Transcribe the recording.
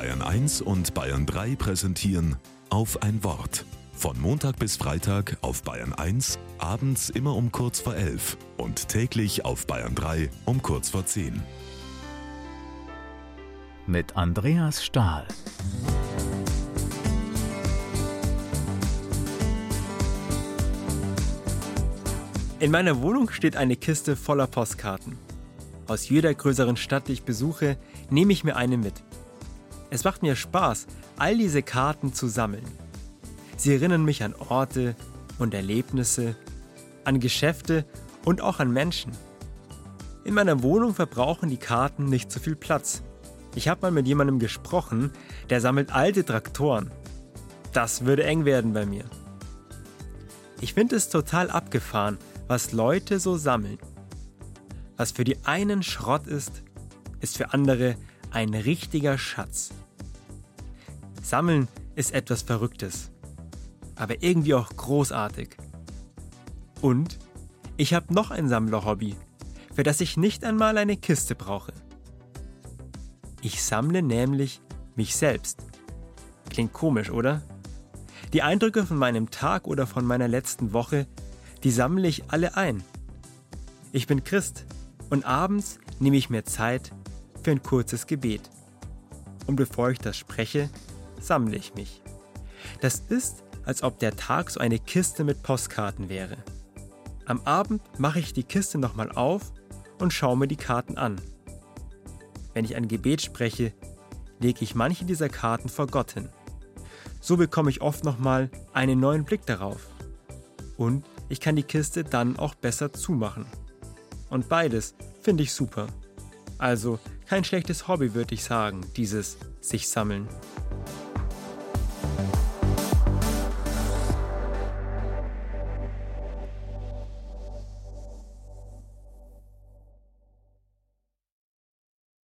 Bayern 1 und Bayern 3 präsentieren auf ein Wort. Von Montag bis Freitag auf Bayern 1, abends immer um kurz vor 11 und täglich auf Bayern 3 um kurz vor 10. Mit Andreas Stahl. In meiner Wohnung steht eine Kiste voller Postkarten. Aus jeder größeren Stadt, die ich besuche, nehme ich mir eine mit. Es macht mir Spaß, all diese Karten zu sammeln. Sie erinnern mich an Orte und Erlebnisse, an Geschäfte und auch an Menschen. In meiner Wohnung verbrauchen die Karten nicht so viel Platz. Ich habe mal mit jemandem gesprochen, der sammelt alte Traktoren. Das würde eng werden bei mir. Ich finde es total abgefahren, was Leute so sammeln. Was für die einen Schrott ist, ist für andere ein richtiger Schatz. Sammeln ist etwas Verrücktes, aber irgendwie auch großartig. Und ich habe noch ein Sammlerhobby, für das ich nicht einmal eine Kiste brauche. Ich sammle nämlich mich selbst. Klingt komisch, oder? Die Eindrücke von meinem Tag oder von meiner letzten Woche, die sammle ich alle ein. Ich bin Christ und abends nehme ich mir Zeit für ein kurzes Gebet. Und bevor ich das spreche, sammle ich mich. Das ist, als ob der Tag so eine Kiste mit Postkarten wäre. Am Abend mache ich die Kiste nochmal auf und schaue mir die Karten an. Wenn ich ein Gebet spreche, lege ich manche dieser Karten vor Gott hin. So bekomme ich oft nochmal einen neuen Blick darauf. Und ich kann die Kiste dann auch besser zumachen. Und beides finde ich super. Also kein schlechtes Hobby, würde ich sagen, dieses sich sammeln.